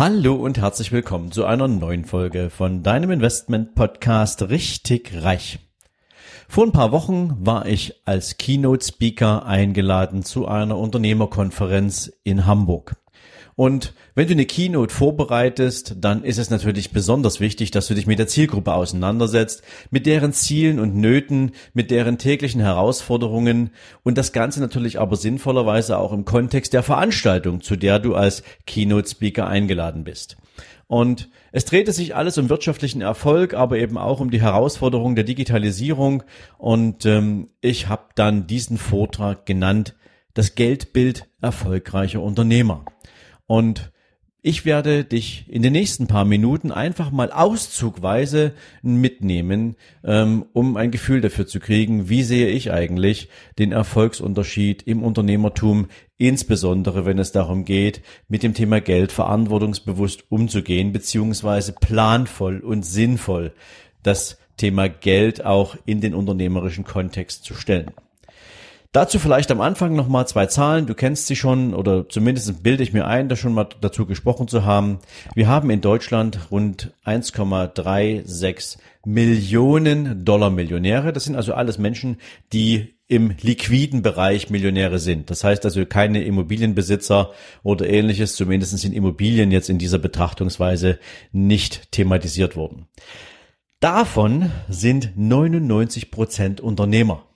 Hallo und herzlich willkommen zu einer neuen Folge von deinem Investment Podcast Richtig Reich. Vor ein paar Wochen war ich als Keynote Speaker eingeladen zu einer Unternehmerkonferenz in Hamburg. Und wenn du eine Keynote vorbereitest, dann ist es natürlich besonders wichtig, dass du dich mit der Zielgruppe auseinandersetzt, mit deren Zielen und Nöten, mit deren täglichen Herausforderungen und das Ganze natürlich aber sinnvollerweise auch im Kontext der Veranstaltung, zu der du als Keynote Speaker eingeladen bist. Und es drehte sich alles um wirtschaftlichen Erfolg, aber eben auch um die Herausforderung der Digitalisierung. Und ähm, ich habe dann diesen Vortrag genannt, das Geldbild erfolgreicher Unternehmer. Und ich werde dich in den nächsten paar Minuten einfach mal auszugweise mitnehmen, ähm, um ein Gefühl dafür zu kriegen, wie sehe ich eigentlich den Erfolgsunterschied im Unternehmertum, insbesondere wenn es darum geht, mit dem Thema Geld verantwortungsbewusst umzugehen, beziehungsweise planvoll und sinnvoll das Thema Geld auch in den unternehmerischen Kontext zu stellen. Dazu vielleicht am Anfang nochmal zwei Zahlen. Du kennst sie schon oder zumindest bilde ich mir ein, da schon mal dazu gesprochen zu haben. Wir haben in Deutschland rund 1,36 Millionen Dollar Millionäre. Das sind also alles Menschen, die im liquiden Bereich Millionäre sind. Das heißt also keine Immobilienbesitzer oder ähnliches, zumindest sind Immobilien jetzt in dieser Betrachtungsweise nicht thematisiert worden. Davon sind 99 Prozent Unternehmer.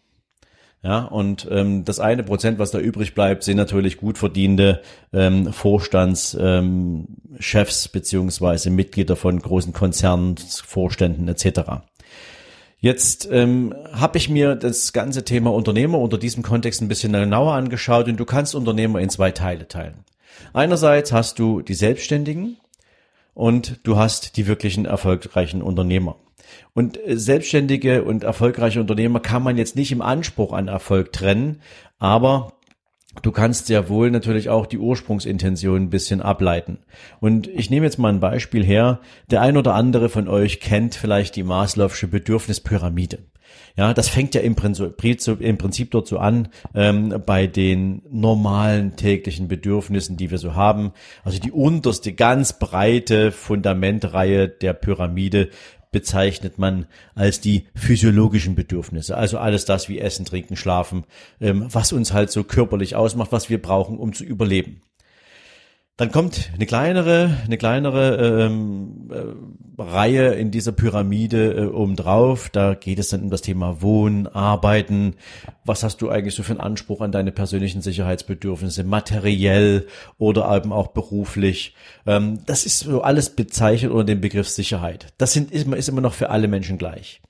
Ja, und ähm, das eine Prozent, was da übrig bleibt, sind natürlich gut verdiente ähm, Vorstandschefs ähm, Chefs beziehungsweise Mitglieder von großen Konzernen, Vorständen etc. Jetzt ähm, habe ich mir das ganze Thema Unternehmer unter diesem Kontext ein bisschen genauer angeschaut und du kannst Unternehmer in zwei Teile teilen. Einerseits hast du die Selbstständigen und du hast die wirklichen erfolgreichen Unternehmer. Und äh, selbstständige und erfolgreiche Unternehmer kann man jetzt nicht im Anspruch an Erfolg trennen, aber Du kannst sehr wohl natürlich auch die Ursprungsintention ein bisschen ableiten. Und ich nehme jetzt mal ein Beispiel her. Der ein oder andere von euch kennt vielleicht die Maslow'sche Bedürfnispyramide. Ja, das fängt ja im Prinzip, im Prinzip dort so an, ähm, bei den normalen täglichen Bedürfnissen, die wir so haben. Also die unterste, ganz breite Fundamentreihe der Pyramide bezeichnet man als die physiologischen Bedürfnisse. Also alles das wie Essen, Trinken, Schlafen, ähm, was uns halt so körperlich ausmacht, was wir brauchen, um zu überleben. Dann kommt eine kleinere, eine kleinere ähm, äh, Reihe in dieser Pyramide äh, obendrauf. Da geht es dann um das Thema Wohnen, Arbeiten. Was hast du eigentlich so für einen Anspruch an deine persönlichen Sicherheitsbedürfnisse, materiell oder eben auch beruflich? Ähm, das ist so alles bezeichnet unter dem Begriff Sicherheit. Das sind, ist, ist immer noch für alle Menschen gleich.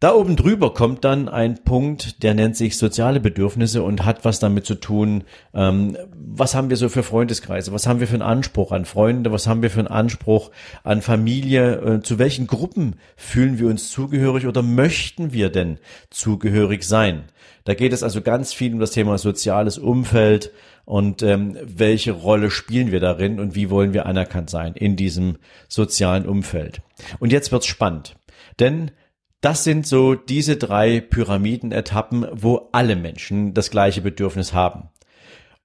Da oben drüber kommt dann ein Punkt, der nennt sich soziale Bedürfnisse und hat was damit zu tun, ähm, was haben wir so für Freundeskreise, was haben wir für einen Anspruch an Freunde, was haben wir für einen Anspruch an Familie, äh, zu welchen Gruppen fühlen wir uns zugehörig oder möchten wir denn zugehörig sein? Da geht es also ganz viel um das Thema soziales Umfeld und ähm, welche Rolle spielen wir darin und wie wollen wir anerkannt sein in diesem sozialen Umfeld. Und jetzt wird's spannend, denn das sind so diese drei Pyramidenetappen, wo alle Menschen das gleiche Bedürfnis haben.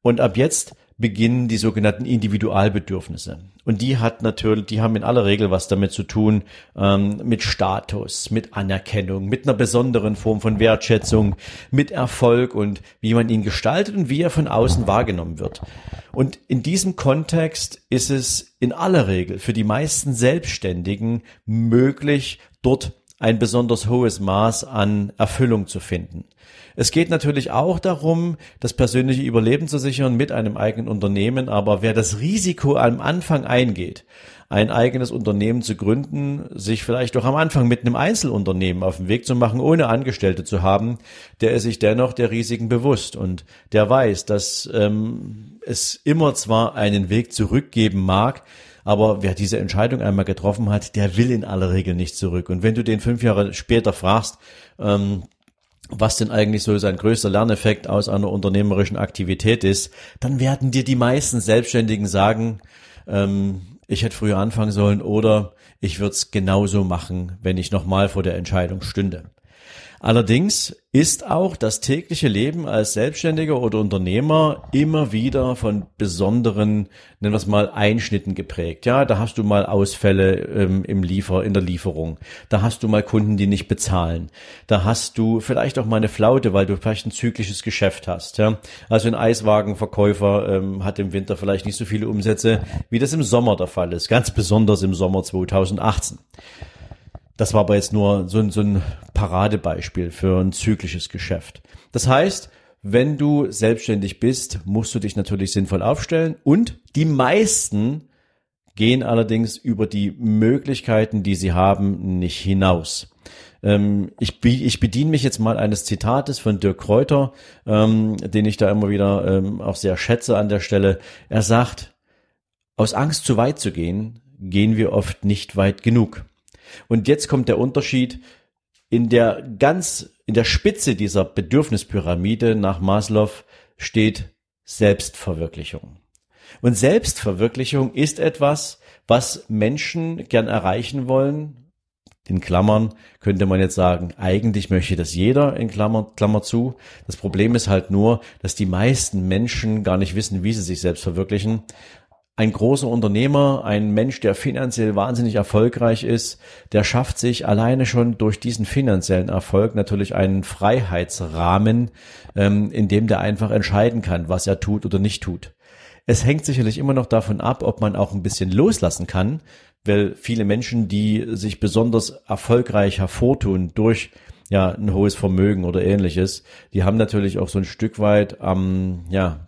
Und ab jetzt beginnen die sogenannten Individualbedürfnisse. Und die hat natürlich, die haben in aller Regel was damit zu tun, ähm, mit Status, mit Anerkennung, mit einer besonderen Form von Wertschätzung, mit Erfolg und wie man ihn gestaltet und wie er von außen wahrgenommen wird. Und in diesem Kontext ist es in aller Regel für die meisten Selbstständigen möglich, dort ein besonders hohes Maß an Erfüllung zu finden. Es geht natürlich auch darum, das persönliche Überleben zu sichern mit einem eigenen Unternehmen, aber wer das Risiko am Anfang eingeht, ein eigenes Unternehmen zu gründen, sich vielleicht auch am Anfang mit einem Einzelunternehmen auf den Weg zu machen, ohne Angestellte zu haben, der ist sich dennoch der Risiken bewusst und der weiß, dass ähm, es immer zwar einen Weg zurückgeben mag, Aber wer diese Entscheidung einmal getroffen hat, der will in aller Regel nicht zurück. Und wenn du den fünf Jahre später fragst, ähm, was denn eigentlich so sein größter Lerneffekt aus einer unternehmerischen Aktivität ist, dann werden dir die meisten Selbstständigen sagen, ähm, ich hätte früher anfangen sollen oder ich würde es genauso machen, wenn ich nochmal vor der Entscheidung stünde. Allerdings ist auch das tägliche Leben als Selbstständiger oder Unternehmer immer wieder von besonderen, nennen wir es mal, Einschnitten geprägt. Ja, da hast du mal Ausfälle ähm, im Liefer, in der Lieferung. Da hast du mal Kunden, die nicht bezahlen. Da hast du vielleicht auch mal eine Flaute, weil du vielleicht ein zyklisches Geschäft hast. Ja, also ein Eiswagenverkäufer ähm, hat im Winter vielleicht nicht so viele Umsätze, wie das im Sommer der Fall ist. Ganz besonders im Sommer 2018. Das war aber jetzt nur so ein, so ein Paradebeispiel für ein zyklisches Geschäft. Das heißt, wenn du selbstständig bist, musst du dich natürlich sinnvoll aufstellen und die meisten gehen allerdings über die Möglichkeiten, die sie haben, nicht hinaus. Ähm, ich, bediene mich jetzt mal eines Zitates von Dirk Kräuter, ähm, den ich da immer wieder ähm, auch sehr schätze an der Stelle. Er sagt, aus Angst zu weit zu gehen, gehen wir oft nicht weit genug. Und jetzt kommt der Unterschied in der ganz, in der Spitze dieser Bedürfnispyramide nach Maslow steht Selbstverwirklichung. Und Selbstverwirklichung ist etwas, was Menschen gern erreichen wollen. In Klammern könnte man jetzt sagen, eigentlich möchte das jeder in Klammer, Klammer zu. Das Problem ist halt nur, dass die meisten Menschen gar nicht wissen, wie sie sich selbst verwirklichen ein großer Unternehmer, ein Mensch, der finanziell wahnsinnig erfolgreich ist, der schafft sich alleine schon durch diesen finanziellen Erfolg natürlich einen Freiheitsrahmen, ähm, in dem der einfach entscheiden kann, was er tut oder nicht tut. Es hängt sicherlich immer noch davon ab, ob man auch ein bisschen loslassen kann, weil viele Menschen, die sich besonders erfolgreich hervortun durch ja, ein hohes Vermögen oder ähnliches, die haben natürlich auch so ein Stück weit ähm, ja,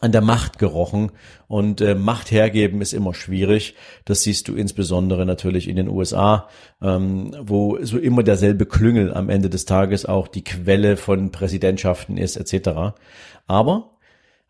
an der Macht gerochen und äh, Macht hergeben ist immer schwierig. Das siehst du insbesondere natürlich in den USA, ähm, wo so immer derselbe Klüngel am Ende des Tages auch die Quelle von Präsidentschaften ist etc. Aber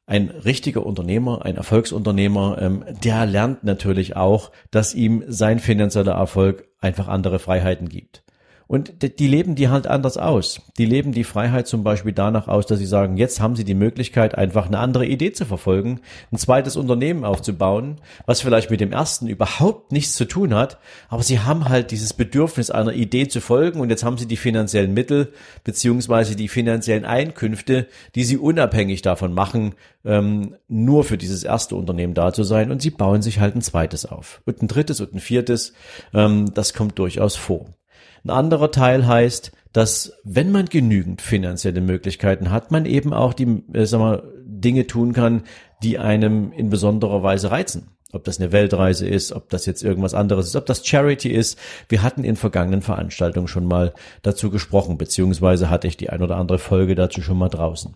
ein richtiger Unternehmer, ein Erfolgsunternehmer, ähm, der lernt natürlich auch, dass ihm sein finanzieller Erfolg einfach andere Freiheiten gibt. Und die leben die halt anders aus. Die leben die Freiheit zum Beispiel danach aus, dass sie sagen, jetzt haben sie die Möglichkeit, einfach eine andere Idee zu verfolgen, ein zweites Unternehmen aufzubauen, was vielleicht mit dem ersten überhaupt nichts zu tun hat, aber sie haben halt dieses Bedürfnis einer Idee zu folgen und jetzt haben sie die finanziellen Mittel beziehungsweise die finanziellen Einkünfte, die sie unabhängig davon machen, ähm, nur für dieses erste Unternehmen da zu sein und sie bauen sich halt ein zweites auf und ein drittes und ein viertes. Ähm, das kommt durchaus vor. Ein anderer Teil heißt, dass wenn man genügend finanzielle Möglichkeiten hat, man eben auch die äh, sag mal, Dinge tun kann, die einem in besonderer Weise reizen. Ob das eine Weltreise ist, ob das jetzt irgendwas anderes ist, ob das Charity ist. Wir hatten in vergangenen Veranstaltungen schon mal dazu gesprochen, beziehungsweise hatte ich die ein oder andere Folge dazu schon mal draußen.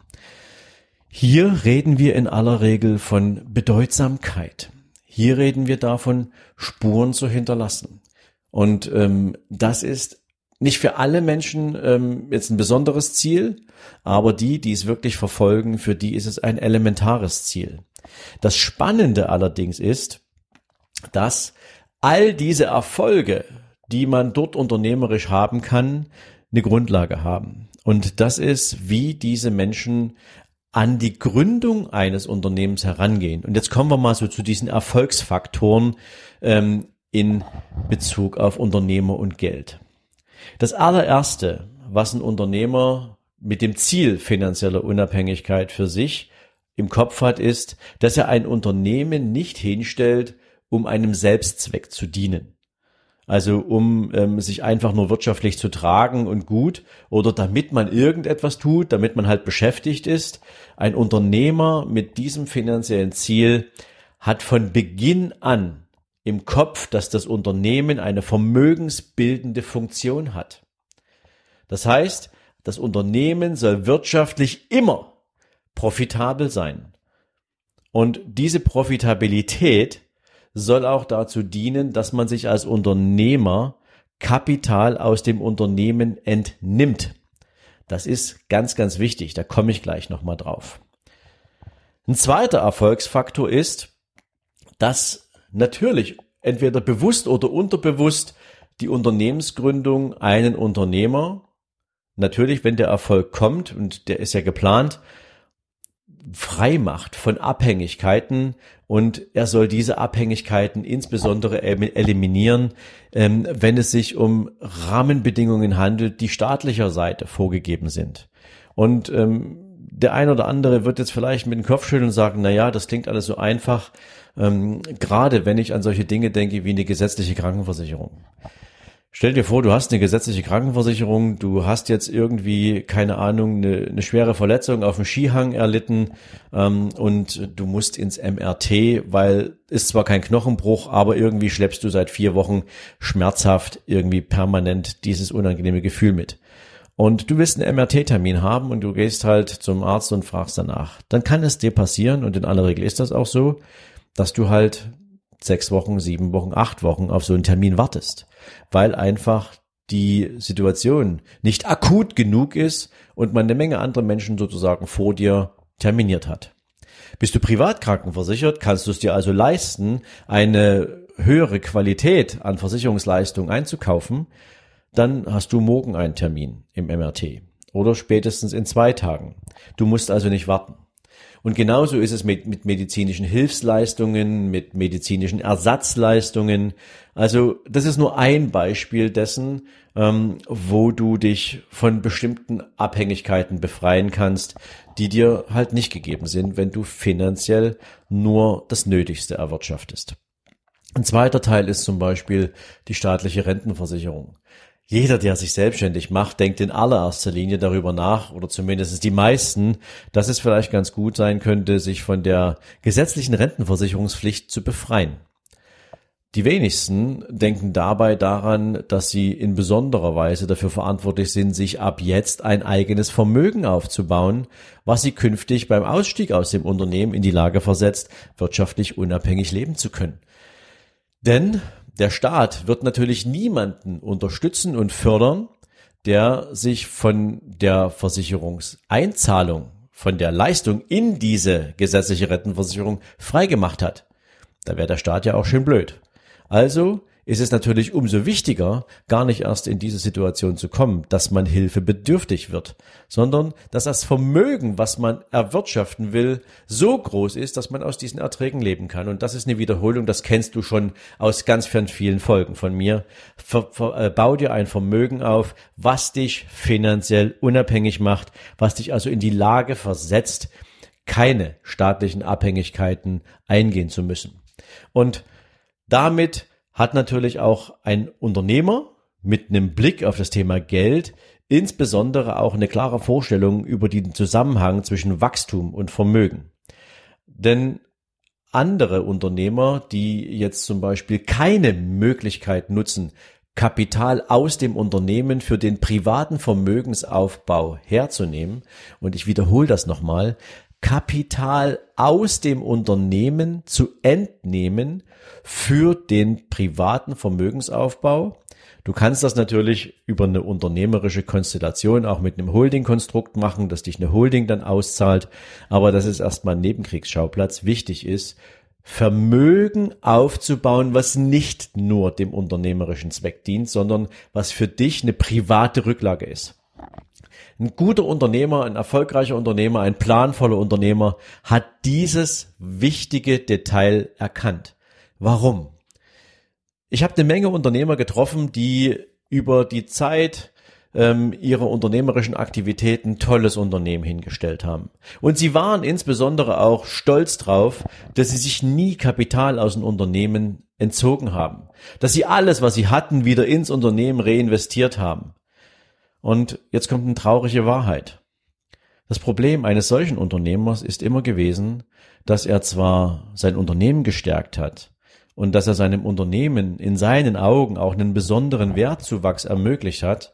Hier reden wir in aller Regel von Bedeutsamkeit. Hier reden wir davon, Spuren zu hinterlassen. Und ähm, das ist nicht für alle Menschen ähm, jetzt ein besonderes Ziel, aber die, die es wirklich verfolgen, für die ist es ein elementares Ziel. Das Spannende allerdings ist, dass all diese Erfolge, die man dort unternehmerisch haben kann, eine Grundlage haben. Und das ist, wie diese Menschen an die Gründung eines Unternehmens herangehen. Und jetzt kommen wir mal so zu diesen Erfolgsfaktoren, ähm, in Bezug auf Unternehmer und Geld. Das allererste, was ein Unternehmer mit dem Ziel finanzieller Unabhängigkeit für sich im Kopf hat, ist, dass er ein Unternehmen nicht hinstellt, um einem Selbstzweck zu dienen. Also um ähm, sich einfach nur wirtschaftlich zu tragen und gut oder damit man irgendetwas tut, damit man halt beschäftigt ist. Ein Unternehmer mit diesem finanziellen Ziel hat von Beginn an im Kopf, dass das Unternehmen eine vermögensbildende Funktion hat. Das heißt, das Unternehmen soll wirtschaftlich immer profitabel sein. Und diese Profitabilität soll auch dazu dienen, dass man sich als Unternehmer Kapital aus dem Unternehmen entnimmt. Das ist ganz, ganz wichtig. Da komme ich gleich nochmal drauf. Ein zweiter Erfolgsfaktor ist, dass natürlich entweder bewusst oder unterbewusst die Unternehmensgründung einen Unternehmer, natürlich, wenn der Erfolg kommt, und der ist ja geplant, frei macht von Abhängigkeiten und er soll diese Abhängigkeiten insbesondere eliminieren, ähm, wenn es sich um Rahmenbedingungen handelt, die staatlicher Seite vorgegeben sind. Und ähm, der ein oder andere wird jetzt vielleicht mit dem Kopf schütteln und sagen, na ja, das klingt alles so einfach, ähm, gerade wenn ich an solche Dinge denke wie eine gesetzliche Krankenversicherung. Stell dir vor, du hast eine gesetzliche Krankenversicherung, du hast jetzt irgendwie, keine Ahnung, eine, eine schwere Verletzung auf dem Skihang erlitten ähm, und du musst ins MRT, weil ist zwar kein Knochenbruch, aber irgendwie schleppst du seit vier Wochen schmerzhaft irgendwie permanent dieses unangenehme Gefühl mit. Und du willst einen MRT-Termin haben und du gehst halt zum Arzt und fragst danach. Dann kann es dir passieren, und in aller Regel ist das auch so, dass du halt sechs Wochen, sieben Wochen, acht Wochen auf so einen Termin wartest, weil einfach die Situation nicht akut genug ist und man eine Menge andere Menschen sozusagen vor dir terminiert hat. Bist du privat krankenversichert, kannst du es dir also leisten, eine höhere Qualität an Versicherungsleistung einzukaufen, dann hast du morgen einen Termin im MRT oder spätestens in zwei Tagen. Du musst also nicht warten. Und genauso ist es mit, mit medizinischen Hilfsleistungen, mit medizinischen Ersatzleistungen. Also das ist nur ein Beispiel dessen, ähm, wo du dich von bestimmten Abhängigkeiten befreien kannst, die dir halt nicht gegeben sind, wenn du finanziell nur das Nötigste erwirtschaftest. Ein zweiter Teil ist zum Beispiel die staatliche Rentenversicherung. Jeder, der sich selbstständig macht, denkt in allererster Linie darüber nach, oder zumindest die meisten, dass es vielleicht ganz gut sein könnte, sich von der gesetzlichen Rentenversicherungspflicht zu befreien. Die wenigsten denken dabei daran, dass sie in besonderer Weise dafür verantwortlich sind, sich ab jetzt ein eigenes Vermögen aufzubauen, was sie künftig beim Ausstieg aus dem Unternehmen in die Lage versetzt, wirtschaftlich unabhängig leben zu können. Denn der Staat wird natürlich niemanden unterstützen und fördern, der sich von der Versicherungseinzahlung, von der Leistung in diese gesetzliche Rentenversicherung freigemacht hat. Da wäre der Staat ja auch schön blöd. Also ist es natürlich umso wichtiger, gar nicht erst in diese Situation zu kommen, dass man Hilfe bedürftig wird, sondern dass das Vermögen, was man erwirtschaften will, so groß ist, dass man aus diesen Erträgen leben kann. Und das ist eine Wiederholung, das kennst du schon aus ganz vielen Folgen von mir. Ver, ver, äh, bau dir ein Vermögen auf, was dich finanziell unabhängig macht, was dich also in die Lage versetzt, keine staatlichen Abhängigkeiten eingehen zu müssen. Und damit hat natürlich auch ein Unternehmer mit einem Blick auf das Thema Geld insbesondere auch eine klare Vorstellung über den Zusammenhang zwischen Wachstum und Vermögen. Denn andere Unternehmer, die jetzt zum Beispiel keine Möglichkeit nutzen, Kapital aus dem Unternehmen für den privaten Vermögensaufbau herzunehmen, und ich wiederhole das nochmal, Kapital aus dem Unternehmen zu entnehmen für den privaten Vermögensaufbau. Du kannst das natürlich über eine unternehmerische Konstellation auch mit einem Holding-Konstrukt machen, dass dich eine Holding dann auszahlt. Aber das ist erstmal ein Nebenkriegsschauplatz. Wichtig ist, Vermögen aufzubauen, was nicht nur dem unternehmerischen Zweck dient, sondern was für dich eine private Rücklage ist. Ein guter Unternehmer, ein erfolgreicher Unternehmer, ein planvoller Unternehmer hat dieses wichtige Detail erkannt. Warum? Ich habe eine Menge Unternehmer getroffen, die über die Zeit ähm, ihrer unternehmerischen Aktivitäten tolles Unternehmen hingestellt haben. Und sie waren insbesondere auch stolz drauf, dass sie sich nie Kapital aus dem Unternehmen entzogen haben, dass sie alles, was sie hatten, wieder ins Unternehmen reinvestiert haben. Und jetzt kommt eine traurige Wahrheit. Das Problem eines solchen Unternehmers ist immer gewesen, dass er zwar sein Unternehmen gestärkt hat und dass er seinem Unternehmen in seinen Augen auch einen besonderen Wertzuwachs ermöglicht hat,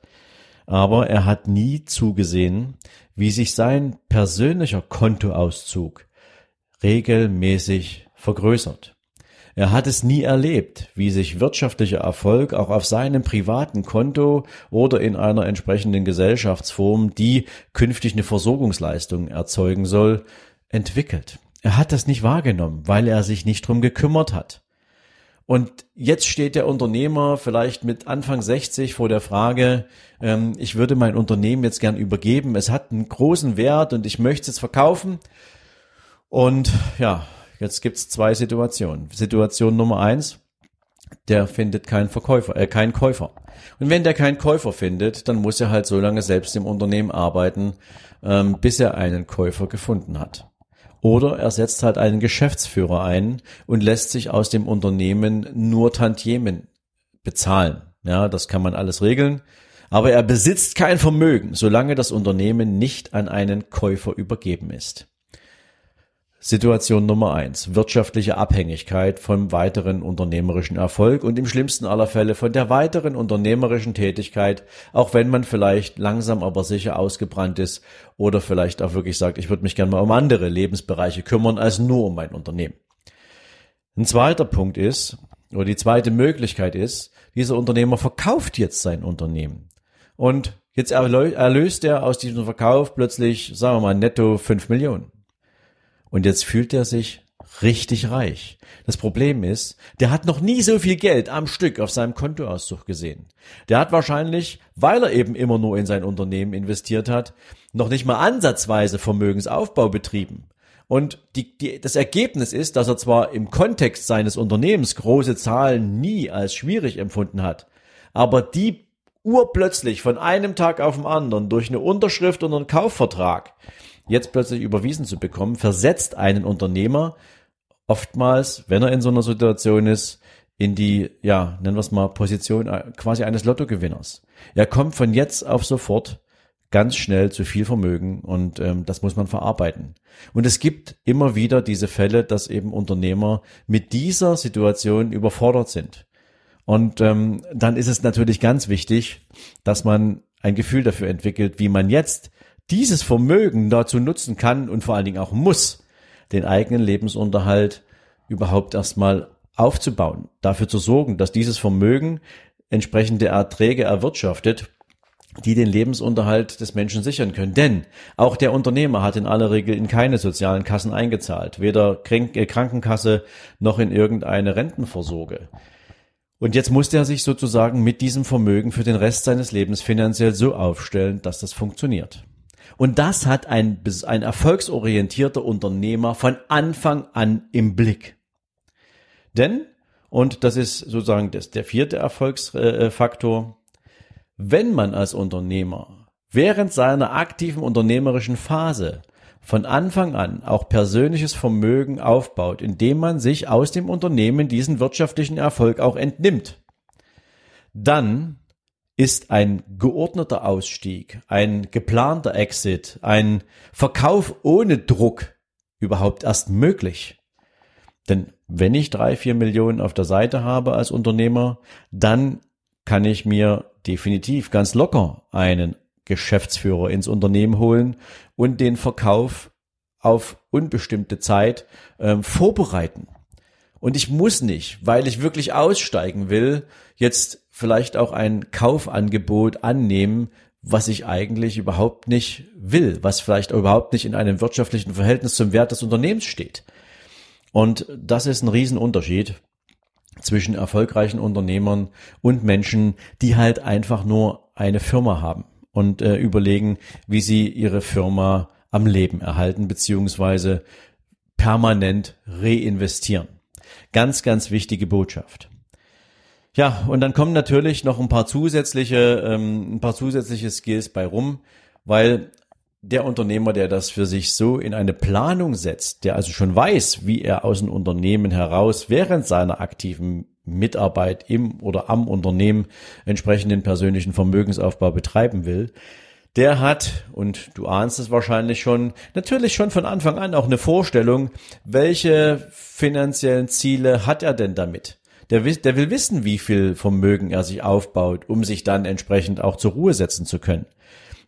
aber er hat nie zugesehen, wie sich sein persönlicher Kontoauszug regelmäßig vergrößert. Er hat es nie erlebt, wie sich wirtschaftlicher Erfolg auch auf seinem privaten Konto oder in einer entsprechenden Gesellschaftsform, die künftig eine Versorgungsleistung erzeugen soll, entwickelt. Er hat das nicht wahrgenommen, weil er sich nicht drum gekümmert hat. Und jetzt steht der Unternehmer vielleicht mit Anfang 60 vor der Frage, ähm, ich würde mein Unternehmen jetzt gern übergeben, es hat einen großen Wert und ich möchte es verkaufen. Und ja, jetzt gibt's zwei Situationen. Situation Nummer eins, der findet keinen Verkäufer, äh, keinen Käufer. Und wenn der keinen Käufer findet, dann muss er halt so lange selbst im Unternehmen arbeiten, ähm, bis er einen Käufer gefunden hat. Oder er setzt halt einen Geschäftsführer ein und lässt sich aus dem Unternehmen nur Tantiemen bezahlen. Ja, das kann man alles regeln. Aber er besitzt kein Vermögen, solange das Unternehmen nicht an einen Käufer übergeben ist. Situation Nummer eins: Wirtschaftliche Abhängigkeit vom weiteren unternehmerischen Erfolg und im schlimmsten aller Fälle von der weiteren unternehmerischen Tätigkeit, auch wenn man vielleicht langsam aber sicher ausgebrannt ist oder vielleicht auch wirklich sagt, ich würde mich gerne mal um andere Lebensbereiche kümmern als nur um mein Unternehmen. Ein zweiter Punkt ist, oder die zweite Möglichkeit ist, dieser Unternehmer verkauft jetzt sein Unternehmen. Und jetzt erlöst er aus diesem Verkauf plötzlich, sagen wir mal, netto fünf Millionen. Und jetzt fühlt er sich richtig reich. Das Problem ist, der hat noch nie so viel Geld am Stück auf seinem Kontoauszug gesehen. Der hat wahrscheinlich, weil er eben immer nur in sein Unternehmen investiert hat, noch nicht mal ansatzweise Vermögensaufbau betrieben. Und die, die, das Ergebnis ist, dass er zwar im Kontext seines Unternehmens große Zahlen nie als schwierig empfunden hat, aber die urplötzlich von einem Tag auf den anderen durch eine Unterschrift und einen Kaufvertrag jetzt plötzlich überwiesen zu bekommen, versetzt einen Unternehmer oftmals, wenn er in so einer Situation ist, in die, ja, nennen wir es mal, Position äh, quasi eines Lottogewinners. Er kommt von jetzt auf sofort ganz schnell zu viel Vermögen und ähm, das muss man verarbeiten. Und es gibt immer wieder diese Fälle, dass eben Unternehmer mit dieser Situation überfordert sind. Und ähm, dann ist es natürlich ganz wichtig, dass man ein Gefühl dafür entwickelt, wie man jetzt dieses Vermögen dazu nutzen kann und vor allen Dingen auch muss, den eigenen Lebensunterhalt überhaupt erstmal aufzubauen, dafür zu sorgen, dass dieses Vermögen entsprechende Erträge erwirtschaftet, die den Lebensunterhalt des Menschen sichern können. Denn auch der Unternehmer hat in aller Regel in keine sozialen Kassen eingezahlt, weder äh, Krankenkasse noch in irgendeine Rentenvorsorge. Und jetzt muss er sich sozusagen mit diesem Vermögen für den Rest seines Lebens finanziell so aufstellen, dass das funktioniert. Und das hat ein, ein erfolgsorientierter Unternehmer von Anfang an im Blick. Denn, und das ist sozusagen das, der vierte Erfolgsfaktor, wenn man als Unternehmer während seiner aktiven unternehmerischen Phase von Anfang an auch persönliches Vermögen aufbaut, indem man sich aus dem Unternehmen diesen wirtschaftlichen Erfolg auch entnimmt, dann ist ein geordneter Ausstieg, ein geplanter Exit, ein Verkauf ohne Druck überhaupt erst möglich. Denn wenn ich drei, vier Millionen auf der Seite habe als Unternehmer, dann kann ich mir definitiv ganz locker einen Geschäftsführer ins Unternehmen holen und den Verkauf auf unbestimmte Zeit ähm, vorbereiten. Und ich muss nicht, weil ich wirklich aussteigen will, jetzt vielleicht auch ein Kaufangebot annehmen, was ich eigentlich überhaupt nicht will, was vielleicht überhaupt nicht in einem wirtschaftlichen Verhältnis zum Wert des Unternehmens steht. Und das ist ein Riesenunterschied zwischen erfolgreichen Unternehmern und Menschen, die halt einfach nur eine Firma haben und äh, überlegen, wie sie ihre Firma am Leben erhalten beziehungsweise permanent reinvestieren. Ganz, ganz wichtige Botschaft. Ja, und dann kommen natürlich noch ein paar zusätzliche, ähm, ein paar zusätzliche Skills bei rum, weil der Unternehmer, der das für sich so in eine Planung setzt, der also schon weiß, wie er aus dem Unternehmen heraus während seiner aktiven Mitarbeit im oder am Unternehmen entsprechenden persönlichen Vermögensaufbau betreiben will, der hat, und du ahnst es wahrscheinlich schon, natürlich schon von Anfang an auch eine Vorstellung, welche finanziellen Ziele hat er denn damit? Der, der will wissen, wie viel Vermögen er sich aufbaut, um sich dann entsprechend auch zur Ruhe setzen zu können.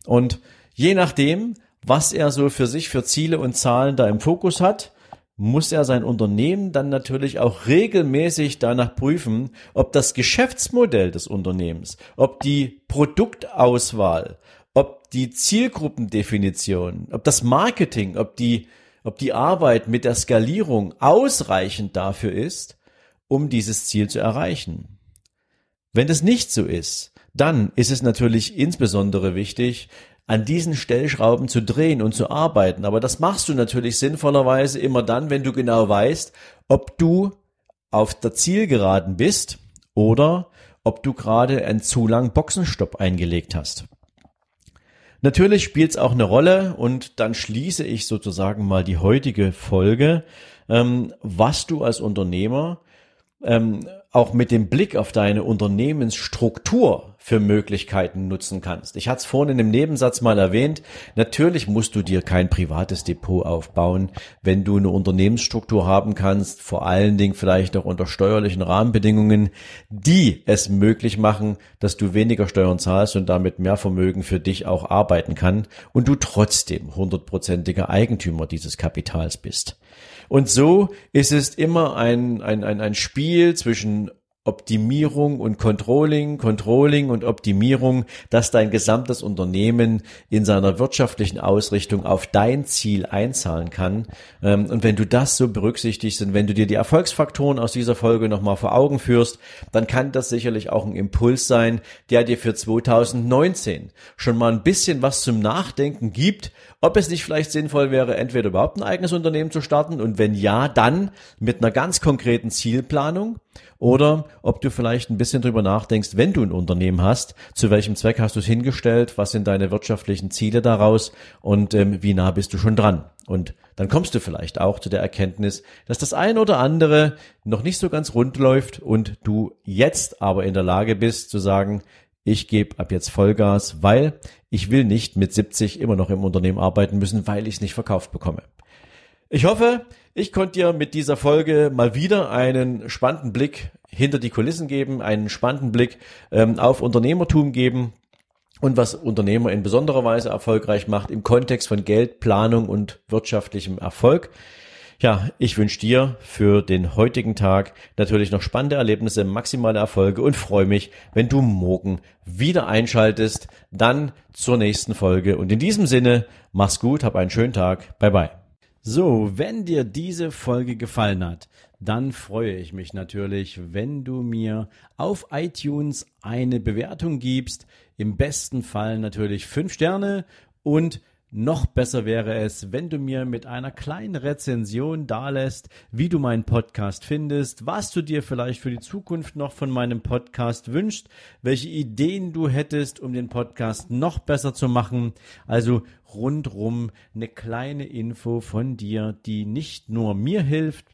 Und je nachdem, was er so für sich für Ziele und Zahlen da im Fokus hat, muss er sein Unternehmen dann natürlich auch regelmäßig danach prüfen, ob das Geschäftsmodell des Unternehmens, ob die Produktauswahl, ob die Zielgruppendefinition, ob das Marketing, ob die, ob die Arbeit mit der Skalierung ausreichend dafür ist, um dieses Ziel zu erreichen. Wenn es nicht so ist, dann ist es natürlich insbesondere wichtig, an diesen Stellschrauben zu drehen und zu arbeiten. Aber das machst du natürlich sinnvollerweise immer dann, wenn du genau weißt, ob du auf der Zielgeraden bist oder ob du gerade einen zu langen Boxenstopp eingelegt hast. Natürlich spielt es auch eine Rolle und dann schließe ich sozusagen mal die heutige Folge, ähm, was du als Unternehmer ähm, auch mit dem Blick auf deine Unternehmensstruktur für Möglichkeiten nutzen kannst. Ich hatte es vorhin in dem Nebensatz mal erwähnt. Natürlich musst du dir kein privates Depot aufbauen, wenn du eine Unternehmensstruktur haben kannst, vor allen Dingen vielleicht auch unter steuerlichen Rahmenbedingungen, die es möglich machen, dass du weniger Steuern zahlst und damit mehr Vermögen für dich auch arbeiten kann und du trotzdem hundertprozentiger Eigentümer dieses Kapitals bist. Und so ist es immer ein, ein, ein, ein Spiel zwischen Optimierung und Controlling, Controlling und Optimierung, dass dein gesamtes Unternehmen in seiner wirtschaftlichen Ausrichtung auf dein Ziel einzahlen kann. Ähm, und wenn du das so berücksichtigst und wenn du dir die Erfolgsfaktoren aus dieser Folge nochmal vor Augen führst, dann kann das sicherlich auch ein Impuls sein, der dir für 2019 schon mal ein bisschen was zum Nachdenken gibt, ob es nicht vielleicht sinnvoll wäre, entweder überhaupt ein eigenes Unternehmen zu starten und wenn ja, dann mit einer ganz konkreten Zielplanung oder ob du vielleicht ein bisschen drüber nachdenkst, wenn du ein Unternehmen hast, zu welchem Zweck hast du es hingestellt, was sind deine wirtschaftlichen Ziele daraus und ähm, wie nah bist du schon dran. Und dann kommst du vielleicht auch zu der Erkenntnis, dass das ein oder andere noch nicht so ganz rund läuft und du jetzt aber in der Lage bist zu sagen, ich gebe ab jetzt Vollgas, weil ich will nicht mit 70 immer noch im Unternehmen arbeiten müssen, weil ich es nicht verkauft bekomme. Ich hoffe, ich konnte dir mit dieser Folge mal wieder einen spannenden Blick hinter die Kulissen geben, einen spannenden Blick ähm, auf Unternehmertum geben und was Unternehmer in besonderer Weise erfolgreich macht im Kontext von Geld, Planung und wirtschaftlichem Erfolg. Ja, ich wünsche dir für den heutigen Tag natürlich noch spannende Erlebnisse, maximale Erfolge und freue mich, wenn du morgen wieder einschaltest, dann zur nächsten Folge. Und in diesem Sinne, mach's gut, hab einen schönen Tag. Bye bye. So, wenn dir diese Folge gefallen hat, dann freue ich mich natürlich, wenn du mir auf iTunes eine Bewertung gibst. Im besten Fall natürlich fünf Sterne und noch besser wäre es, wenn du mir mit einer kleinen Rezension dalässt, wie du meinen Podcast findest, was du dir vielleicht für die Zukunft noch von meinem Podcast wünschst, welche Ideen du hättest, um den Podcast noch besser zu machen. Also rundrum eine kleine Info von dir, die nicht nur mir hilft,